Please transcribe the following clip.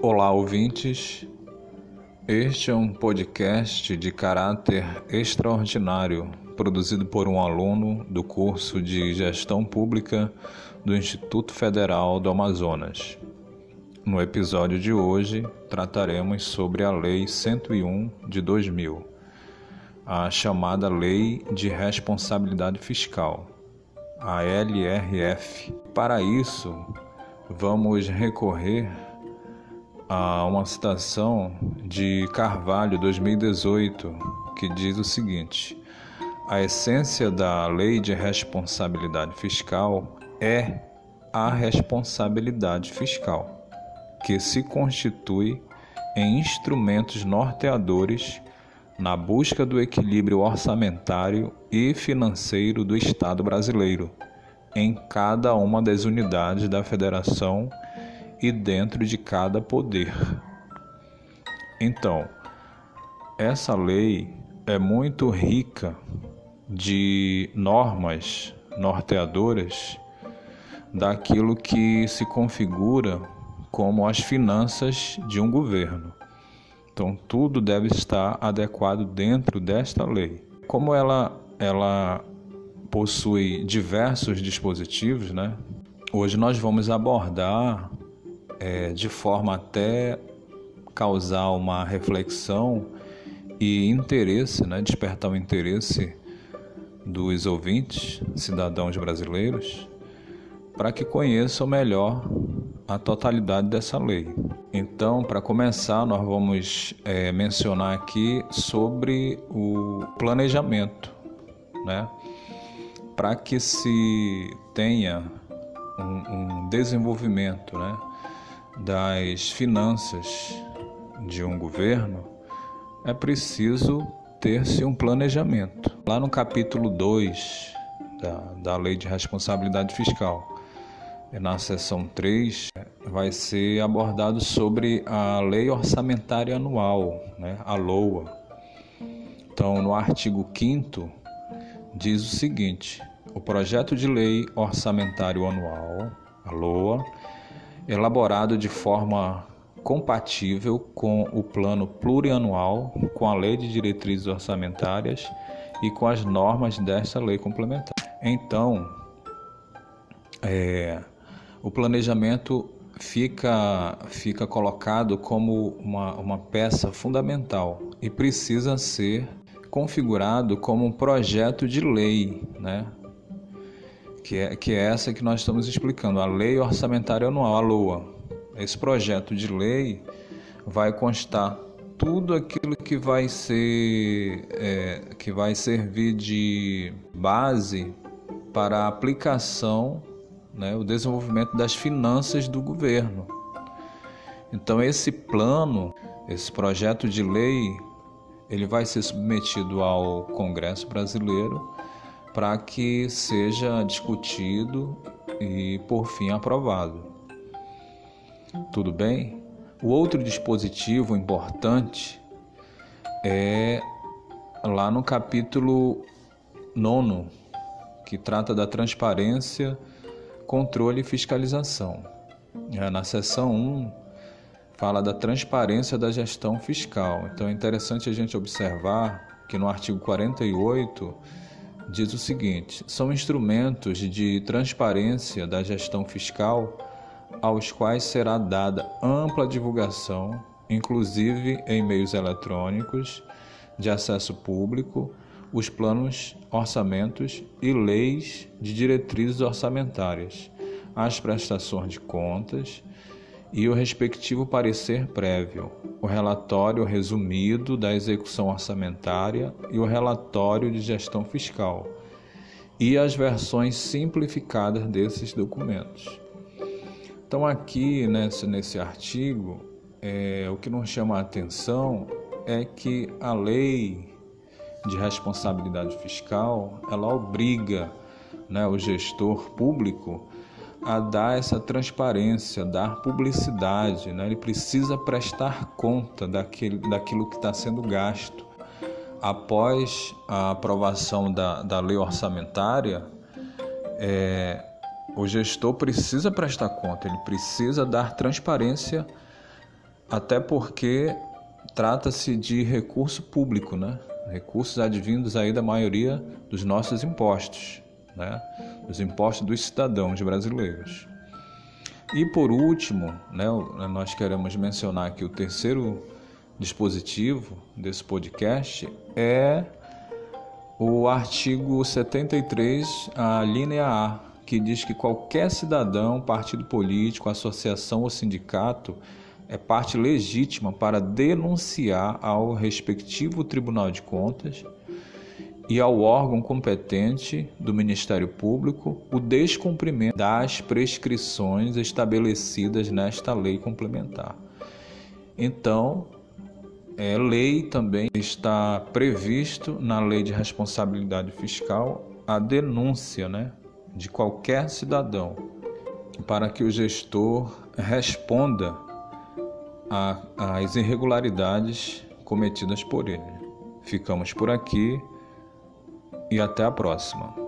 Olá, ouvintes. Este é um podcast de caráter extraordinário, produzido por um aluno do curso de Gestão Pública do Instituto Federal do Amazonas. No episódio de hoje, trataremos sobre a Lei 101 de 2000, a chamada Lei de Responsabilidade Fiscal, a LRF. Para isso, vamos recorrer a uma citação de Carvalho 2018 que diz o seguinte: A essência da lei de responsabilidade fiscal é a responsabilidade fiscal, que se constitui em instrumentos norteadores na busca do equilíbrio orçamentário e financeiro do Estado brasileiro em cada uma das unidades da Federação e dentro de cada poder. Então, essa lei é muito rica de normas norteadoras daquilo que se configura como as finanças de um governo. Então, tudo deve estar adequado dentro desta lei. Como ela, ela possui diversos dispositivos, né? Hoje nós vamos abordar é, de forma até causar uma reflexão e interesse, né, despertar o interesse dos ouvintes, cidadãos brasileiros, para que conheçam melhor a totalidade dessa lei. Então, para começar, nós vamos é, mencionar aqui sobre o planejamento, né? Para que se tenha um, um desenvolvimento, né? Das finanças de um governo, é preciso ter-se um planejamento. Lá no capítulo 2 da, da Lei de Responsabilidade Fiscal, na seção 3, vai ser abordado sobre a Lei Orçamentária Anual, né, a LOA. Então, no artigo 5 diz o seguinte: o projeto de lei orçamentário anual, a LOA, elaborado de forma compatível com o plano plurianual, com a lei de diretrizes orçamentárias e com as normas desta lei complementar. Então, é, o planejamento fica, fica colocado como uma, uma peça fundamental e precisa ser configurado como um projeto de lei, né? Que é, que é essa que nós estamos explicando, a Lei Orçamentária Anual, a LOA. Esse projeto de lei vai constar tudo aquilo que vai ser é, que vai servir de base para a aplicação, né, o desenvolvimento das finanças do governo. Então esse plano, esse projeto de lei, ele vai ser submetido ao Congresso Brasileiro para que seja discutido e, por fim, aprovado. Tudo bem? O outro dispositivo importante é lá no capítulo 9, que trata da transparência, controle e fiscalização. É, na seção 1, fala da transparência da gestão fiscal. Então é interessante a gente observar que no artigo 48 diz o seguinte: são instrumentos de transparência da gestão fiscal aos quais será dada ampla divulgação, inclusive em meios eletrônicos de acesso público, os planos, orçamentos e leis de diretrizes orçamentárias, as prestações de contas e o respectivo parecer prévio, o relatório resumido da execução orçamentária e o relatório de gestão fiscal, e as versões simplificadas desses documentos. Então, aqui nesse, nesse artigo, é, o que nos chama a atenção é que a lei de responsabilidade fiscal ela obriga né, o gestor público a dar essa transparência, dar publicidade, né? ele precisa prestar conta daquilo, daquilo que está sendo gasto. Após a aprovação da, da lei orçamentária, é, o gestor precisa prestar conta, ele precisa dar transparência até porque trata-se de recurso público, né? Recursos advindos aí da maioria dos nossos impostos, né? Dos impostos dos cidadãos brasileiros. E por último, né, nós queremos mencionar que o terceiro dispositivo desse podcast é o artigo 73, a linha A, que diz que qualquer cidadão, partido político, associação ou sindicato é parte legítima para denunciar ao respectivo Tribunal de Contas e ao órgão competente do Ministério Público o descumprimento das prescrições estabelecidas nesta lei complementar. Então, é, lei também está previsto na Lei de Responsabilidade Fiscal a denúncia né, de qualquer cidadão para que o gestor responda às irregularidades cometidas por ele. Ficamos por aqui e até a próxima.